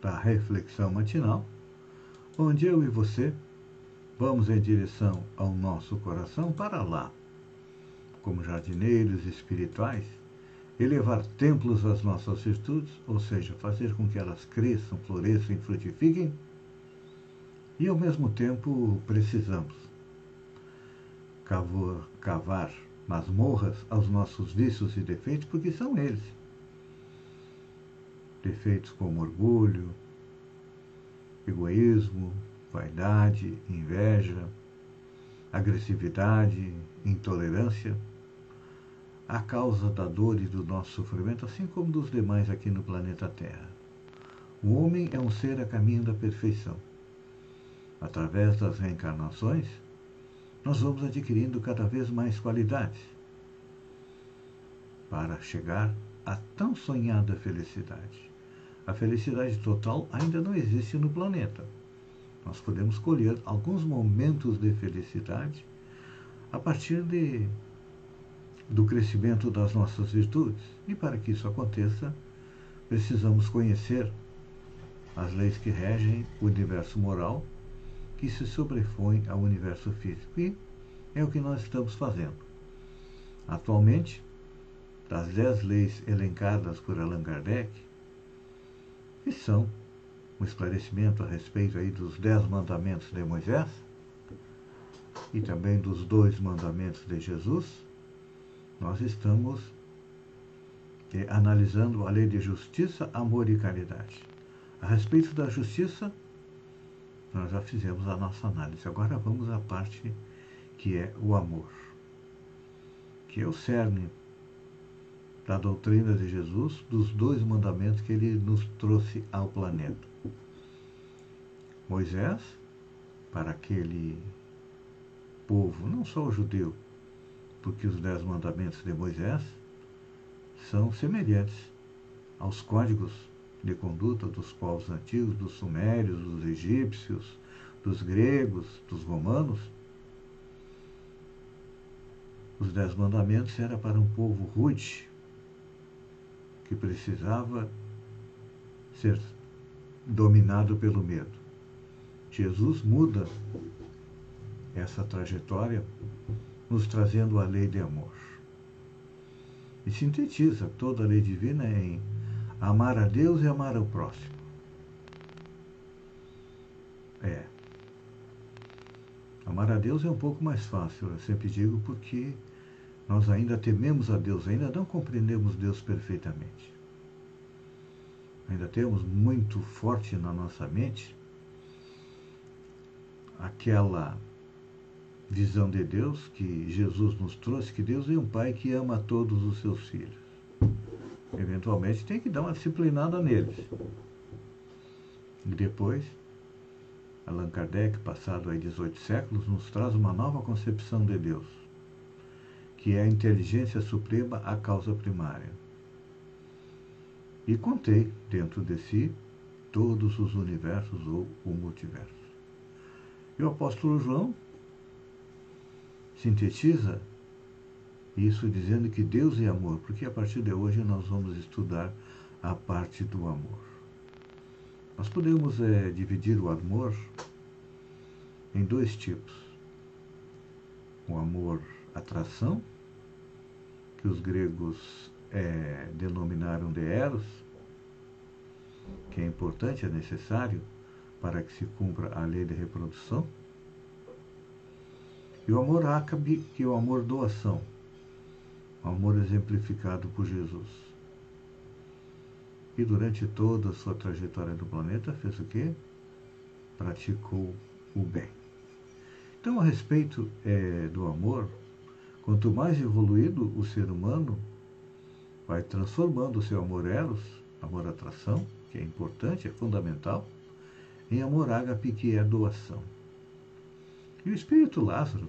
da reflexão matinal, onde eu e você vamos em direção ao nosso coração para lá, como jardineiros espirituais, elevar templos às nossas virtudes, ou seja, fazer com que elas cresçam, floresçam e frutifiquem, e ao mesmo tempo precisamos cavar, cavar masmorras aos nossos vícios e defeitos, porque são eles defeitos como orgulho, egoísmo, vaidade, inveja, agressividade, intolerância, a causa da dor e do nosso sofrimento, assim como dos demais aqui no planeta Terra. O homem é um ser a caminho da perfeição. Através das reencarnações, nós vamos adquirindo cada vez mais qualidades para chegar à tão sonhada felicidade. A felicidade total ainda não existe no planeta. Nós podemos colher alguns momentos de felicidade a partir de, do crescimento das nossas virtudes. E para que isso aconteça, precisamos conhecer as leis que regem o universo moral que se sobrepõe ao universo físico. E é o que nós estamos fazendo. Atualmente, das dez leis elencadas por Allan Kardec, que são um esclarecimento a respeito aí dos dez mandamentos de Moisés e também dos dois mandamentos de Jesus, nós estamos é, analisando a lei de justiça, amor e caridade. A respeito da justiça, nós já fizemos a nossa análise. Agora vamos à parte que é o amor, que é o cerne da doutrina de Jesus, dos dois mandamentos que ele nos trouxe ao planeta. Moisés, para aquele povo, não só o judeu, porque os dez mandamentos de Moisés são semelhantes aos códigos de conduta dos povos antigos, dos sumérios, dos egípcios, dos gregos, dos romanos. Os dez mandamentos eram para um povo rude, que precisava ser dominado pelo medo. Jesus muda essa trajetória, nos trazendo a lei de amor. E sintetiza toda a lei divina em amar a Deus e amar ao próximo. É. Amar a Deus é um pouco mais fácil, eu sempre digo, porque nós ainda tememos a Deus, ainda não compreendemos Deus perfeitamente. Ainda temos muito forte na nossa mente aquela visão de Deus que Jesus nos trouxe, que Deus é um pai que ama todos os seus filhos. Eventualmente tem que dar uma disciplinada neles. E depois, Allan Kardec, passado aí 18 séculos, nos traz uma nova concepção de Deus que é a inteligência suprema a causa primária. E contei dentro de si todos os universos ou o multiverso. E o apóstolo João sintetiza isso dizendo que Deus é amor, porque a partir de hoje nós vamos estudar a parte do amor. Nós podemos é, dividir o amor em dois tipos: o amor atração, que os gregos é, denominaram de eros, que é importante, é necessário para que se cumpra a lei de reprodução, e o amor ácabe, que é o amor doação, o amor exemplificado por Jesus. E durante toda a sua trajetória no planeta fez o quê? Praticou o bem. Então, a respeito é, do amor, Quanto mais evoluído o ser humano vai transformando o seu amor eros, amor atração, que é importante, é fundamental, em amor ágape, que é doação. E o Espírito Lázaro,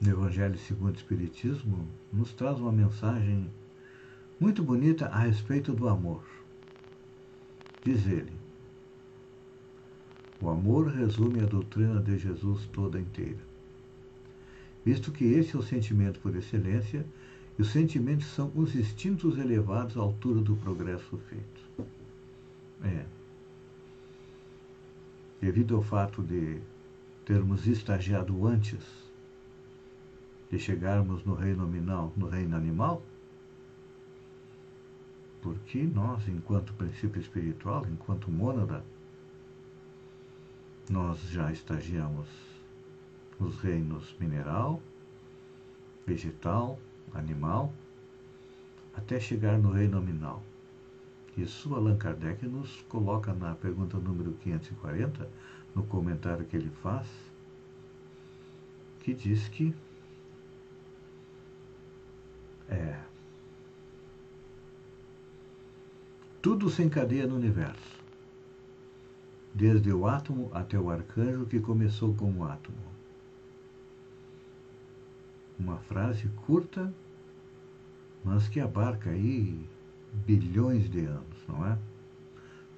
no Evangelho segundo o Espiritismo, nos traz uma mensagem muito bonita a respeito do amor. Diz ele: O amor resume a doutrina de Jesus toda inteira. Visto que esse é o sentimento por excelência, e os sentimentos são os instintos elevados à altura do progresso feito. É. Devido ao fato de termos estagiado antes de chegarmos no reino nominal, no reino animal, porque nós, enquanto princípio espiritual, enquanto mônada, nós já estagiamos nos reinos mineral, vegetal, animal, até chegar no reino nominal. Isso Allan Kardec nos coloca na pergunta número 540, no comentário que ele faz, que diz que é, Tudo se encadeia no universo, desde o átomo até o arcanjo que começou como átomo. Uma frase curta, mas que abarca aí bilhões de anos, não é?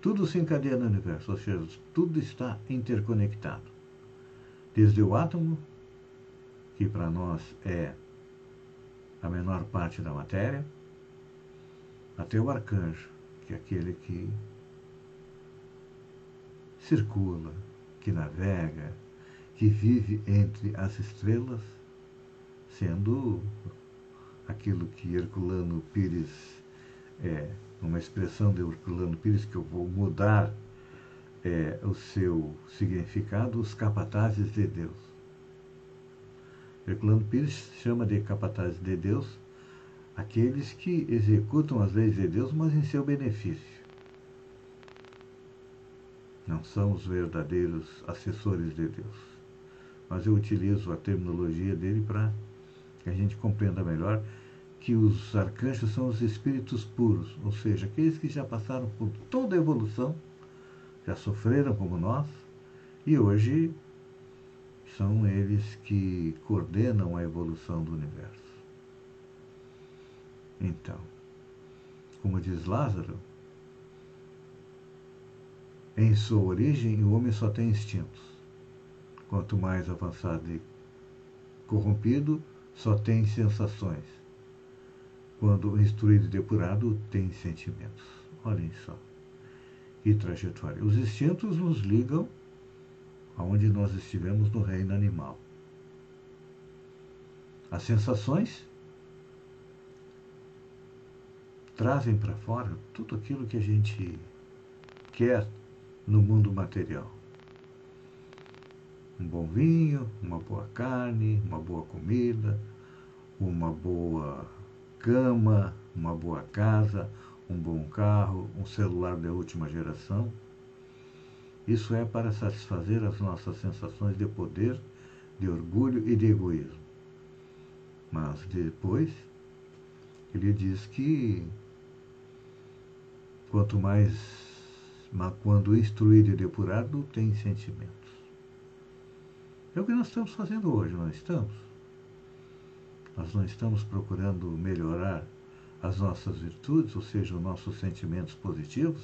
Tudo se encadeia no universo, ou seja, tudo está interconectado. Desde o átomo, que para nós é a menor parte da matéria, até o arcanjo, que é aquele que circula, que navega, que vive entre as estrelas, sendo aquilo que Herculano Pires é uma expressão de Herculano Pires que eu vou mudar é, o seu significado, os capatazes de Deus. Herculano Pires chama de capatazes de Deus aqueles que executam as leis de Deus, mas em seu benefício. Não são os verdadeiros assessores de Deus. Mas eu utilizo a terminologia dele para que a gente compreenda melhor que os arcanjos são os espíritos puros, ou seja, aqueles que já passaram por toda a evolução, já sofreram como nós, e hoje são eles que coordenam a evolução do universo. Então, como diz Lázaro, em sua origem o homem só tem instintos. Quanto mais avançado e corrompido, só tem sensações. Quando instruído e depurado, tem sentimentos. Olhem só. Que trajetória. Os instintos nos ligam aonde nós estivemos no reino animal. As sensações trazem para fora tudo aquilo que a gente quer no mundo material. Um bom vinho, uma boa carne, uma boa comida, uma boa cama, uma boa casa, um bom carro, um celular de última geração. Isso é para satisfazer as nossas sensações de poder, de orgulho e de egoísmo. Mas depois, ele diz que Quanto mais, quando instruído e depurado, tem sentimentos. É o que nós estamos fazendo hoje, não estamos? Nós não estamos procurando melhorar as nossas virtudes, ou seja, os nossos sentimentos positivos?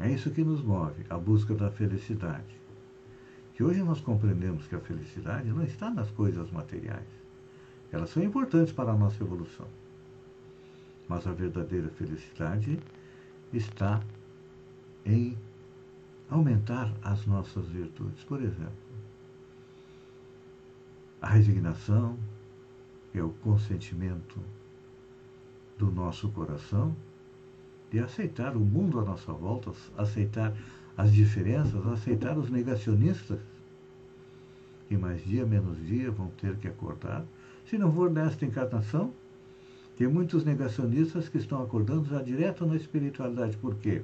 É isso que nos move, a busca da felicidade. Que hoje nós compreendemos que a felicidade não está nas coisas materiais. Elas são importantes para a nossa evolução. Mas a verdadeira felicidade está em aumentar as nossas virtudes. Por exemplo, a resignação é o consentimento do nosso coração de aceitar o mundo à nossa volta, aceitar as diferenças, aceitar os negacionistas que mais dia menos dia vão ter que acordar. Se não for nesta encarnação, tem muitos negacionistas que estão acordando já direto na espiritualidade. Por quê?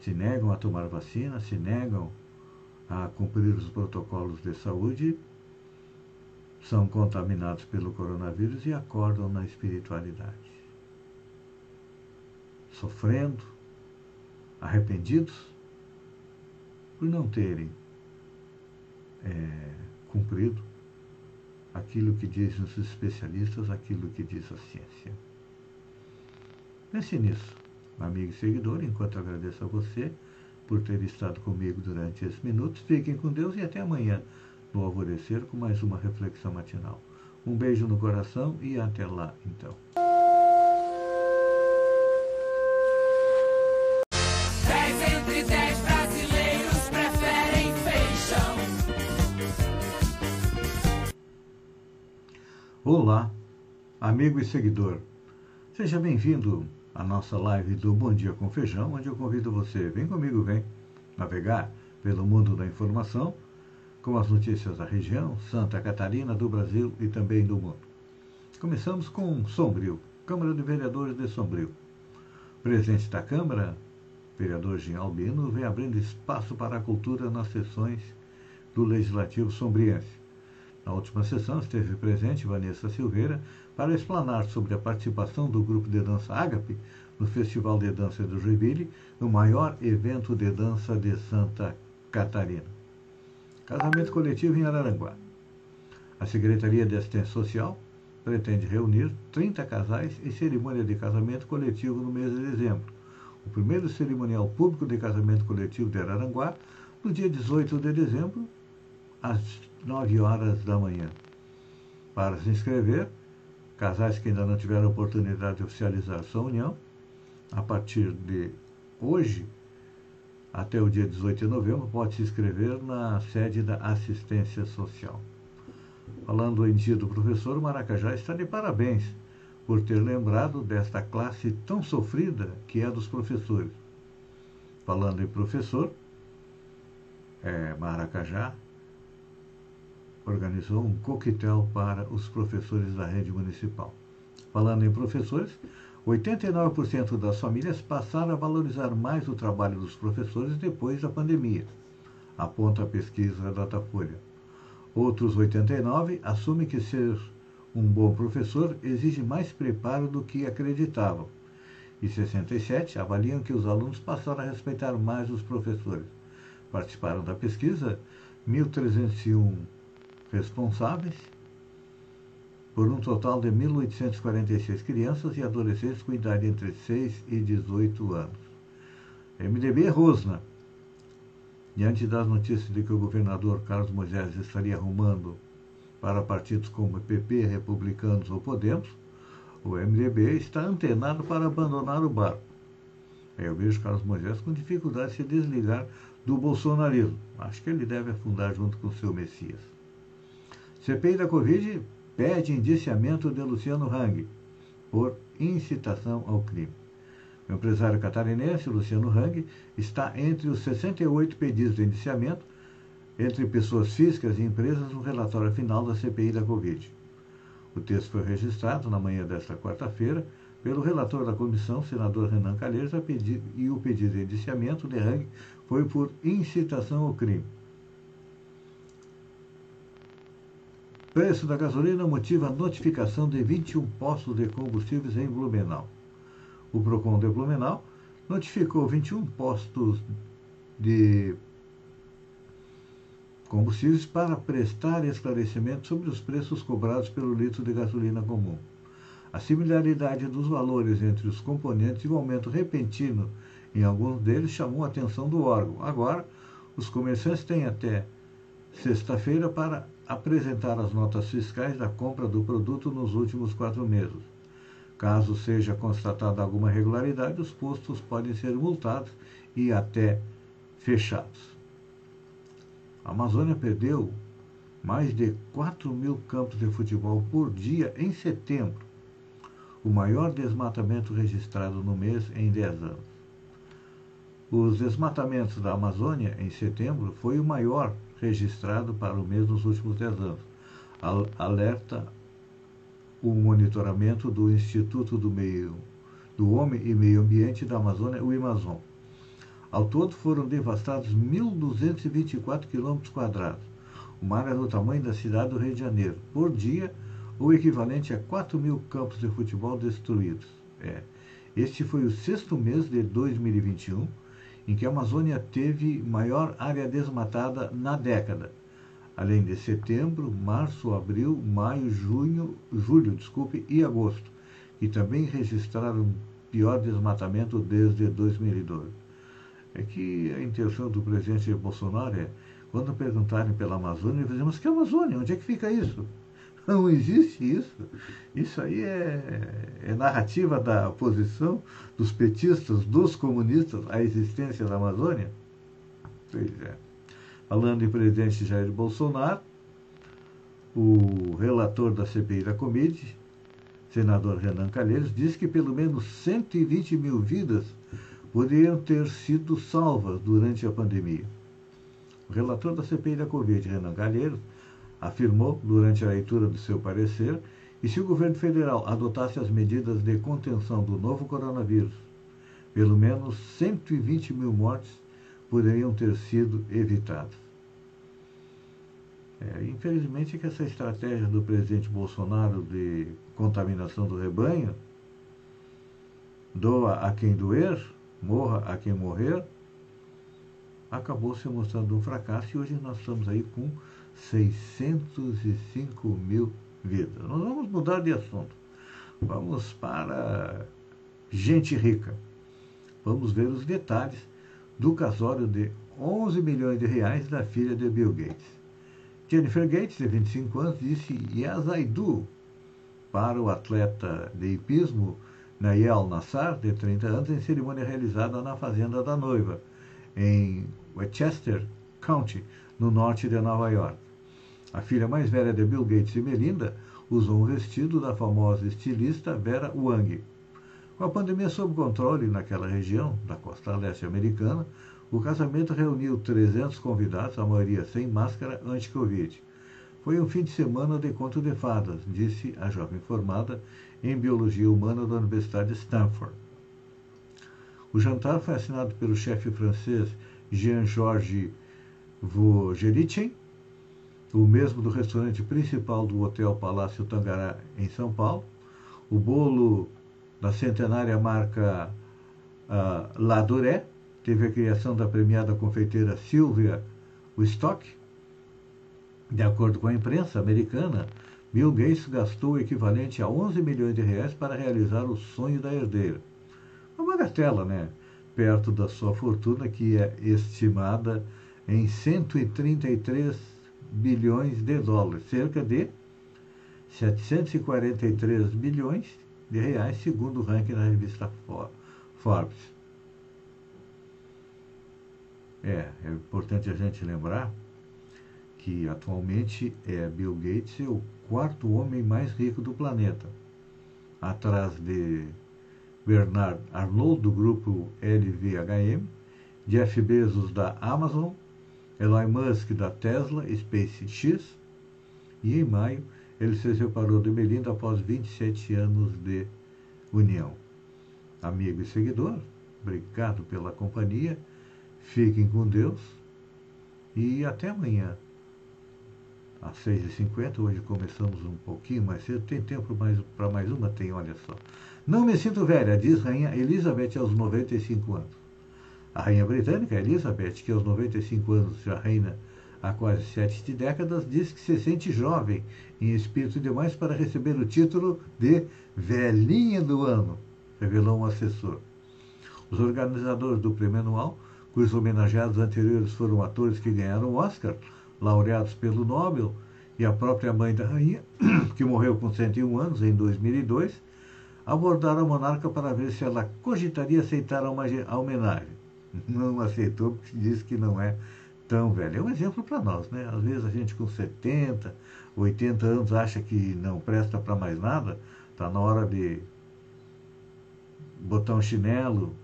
Se negam a tomar vacina, se negam a cumprir os protocolos de saúde, são contaminados pelo coronavírus e acordam na espiritualidade. sofrendo, arrependidos por não terem é, cumprido aquilo que dizem os especialistas, aquilo que diz a ciência. Pense nisso, amigo e seguidor, enquanto agradeço a você por ter estado comigo durante esses minutos. Fiquem com Deus e até amanhã, no alvorecer, com mais uma reflexão matinal. Um beijo no coração e até lá, então. Olá, amigo e seguidor. Seja bem-vindo à nossa live do Bom Dia com Feijão, onde eu convido você, vem comigo, vem navegar pelo mundo da informação com as notícias da região, Santa Catarina, do Brasil e também do mundo. Começamos com Sombrio, Câmara de Vereadores de Sombrio. Presidente da Câmara, vereador Jean Albino, vem abrindo espaço para a cultura nas sessões do Legislativo Sombriense. Na última sessão esteve presente Vanessa Silveira para explanar sobre a participação do grupo de dança Ágape no Festival de Dança do Joinville, o maior evento de dança de Santa Catarina. Casamento coletivo em Araranguá. A Secretaria de Assistência Social pretende reunir 30 casais em cerimônia de casamento coletivo no mês de dezembro. O primeiro cerimonial público de casamento coletivo de Araranguá, no dia 18 de dezembro, às 9 horas da manhã. Para se inscrever, casais que ainda não tiveram oportunidade de oficializar sua união, a partir de hoje até o dia 18 de novembro, pode se inscrever na sede da assistência social. Falando em dia do professor, o Maracajá está de parabéns por ter lembrado desta classe tão sofrida que é dos professores. Falando em professor, é, Maracajá organizou um coquetel para os professores da rede municipal. Falando em professores, 89% das famílias passaram a valorizar mais o trabalho dos professores depois da pandemia, aponta a pesquisa Datafolha. Outros 89 assumem que ser um bom professor exige mais preparo do que acreditavam. E 67 avaliam que os alunos passaram a respeitar mais os professores. Participaram da pesquisa 1.301 responsáveis por um total de 1.846 crianças e adolescentes com idade entre 6 e 18 anos. MDB Rosna. Diante das notícias de que o governador Carlos Moisés estaria arrumando para partidos como PP, Republicanos ou Podemos, o MDB está antenado para abandonar o barco. Eu vejo Carlos Moisés com dificuldade de se desligar do bolsonarismo. Acho que ele deve afundar junto com o seu Messias. CPI da Covid pede indiciamento de Luciano Hang por incitação ao crime. O empresário catarinense Luciano Hang está entre os 68 pedidos de indiciamento entre pessoas físicas e empresas no relatório final da CPI da Covid. O texto foi registrado na manhã desta quarta-feira pelo relator da comissão, senador Renan Calheiros, e o pedido de indiciamento de Hang foi por incitação ao crime. Preço da gasolina motiva a notificação de 21 postos de combustíveis em Blumenau. O PROCON de Blumenau notificou 21 postos de combustíveis para prestar esclarecimento sobre os preços cobrados pelo litro de gasolina comum. A similaridade dos valores entre os componentes e o aumento repentino em alguns deles chamou a atenção do órgão. Agora, os comerciantes têm até sexta-feira para apresentar as notas fiscais da compra do produto nos últimos quatro meses. Caso seja constatada alguma irregularidade, os postos podem ser multados e até fechados. A Amazônia perdeu mais de 4 mil campos de futebol por dia em setembro, o maior desmatamento registrado no mês em 10 anos. Os desmatamentos da Amazônia em setembro foi o maior registrado para o mês nos últimos 10 anos. Alerta o monitoramento do Instituto do Meio do Homem e Meio Ambiente da Amazônia, o Amazon. Ao todo foram devastados 1.224 km, uma área do tamanho da cidade do Rio de Janeiro. Por dia, o equivalente a 4 mil campos de futebol destruídos. É. Este foi o sexto mês de 2021 em que a Amazônia teve maior área desmatada na década, além de setembro, março, abril, maio, junho, julho, desculpe, e agosto, que também registraram pior desmatamento desde 2012. É que a intenção do presidente Bolsonaro é, quando perguntarem pela Amazônia, dizemos que Amazônia, onde é que fica isso? Não existe isso. Isso aí é, é narrativa da oposição, dos petistas, dos comunistas, à existência da Amazônia. Pois é. Falando em presidente Jair Bolsonaro, o relator da CPI da Comide, senador Renan Calheiros, disse que pelo menos 120 mil vidas poderiam ter sido salvas durante a pandemia. O relator da CPI da Covid, Renan Calheiros, afirmou durante a leitura do seu parecer que se o governo federal adotasse as medidas de contenção do novo coronavírus, pelo menos 120 mil mortes poderiam ter sido evitadas. É, infelizmente que essa estratégia do presidente Bolsonaro de contaminação do rebanho, doa a quem doer, morra a quem morrer, acabou se mostrando um fracasso e hoje nós estamos aí com 605 mil vidas. Nós vamos mudar de assunto. Vamos para gente rica. Vamos ver os detalhes do casório de 11 milhões de reais da filha de Bill Gates. Jennifer Gates, de 25 anos, disse Yes, I do para o atleta de hipismo Nayel Nassar, de 30 anos, em cerimônia realizada na fazenda da noiva, em Westchester County, no norte de Nova York. A filha mais velha de Bill Gates e Melinda usou um vestido da famosa estilista Vera Wang. Com a pandemia sob controle naquela região da costa leste americana, o casamento reuniu 300 convidados, a maioria sem máscara anti-Covid. Foi um fim de semana de conto de fadas, disse a jovem formada em Biologia Humana da Universidade de Stanford. O jantar foi assinado pelo chefe francês Jean-Georges Vogerichen o mesmo do restaurante principal do Hotel Palácio Tangará, em São Paulo, o bolo da centenária marca uh, La Duré, teve a criação da premiada confeiteira Sylvia Stock. De acordo com a imprensa americana, Bill Gates gastou o equivalente a 11 milhões de reais para realizar o sonho da herdeira. Uma bagatela, né? Perto da sua fortuna, que é estimada em 133 bilhões de dólares, cerca de 743 bilhões de reais, segundo o ranking da revista Forbes. É, é importante a gente lembrar que atualmente é Bill Gates o quarto homem mais rico do planeta, atrás de Bernard Arnault do grupo LVHM, Jeff Bezos da Amazon Elon Musk da Tesla SpaceX e em maio ele se separou de Melinda após 27 anos de união. Amigo e seguidor, obrigado pela companhia, fiquem com Deus e até amanhã. Às 6h50, hoje começamos um pouquinho mais cedo, tem tempo para mais uma? Tem, olha só. Não me sinto velha, diz Rainha Elizabeth aos 95 anos. A rainha britânica Elizabeth, que aos 95 anos já reina há quase sete décadas, diz que se sente jovem em espírito demais para receber o título de Velhinha do Ano, revelou um assessor. Os organizadores do prêmio anual, cujos homenageados anteriores foram atores que ganharam o Oscar, laureados pelo Nobel, e a própria mãe da rainha, que morreu com 101 anos em 2002, abordaram a monarca para ver se ela cogitaria aceitar a homenagem não aceitou porque disse que não é tão velho. É um exemplo para nós, né? Às vezes a gente com 70, 80 anos acha que não presta para mais nada, está na hora de botar um chinelo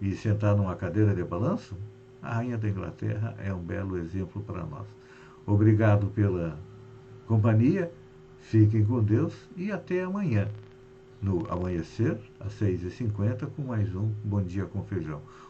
e sentar numa cadeira de balanço. A rainha da Inglaterra é um belo exemplo para nós. Obrigado pela companhia, fiquem com Deus e até amanhã, no amanhecer, às 6h50, com mais um Bom Dia com Feijão.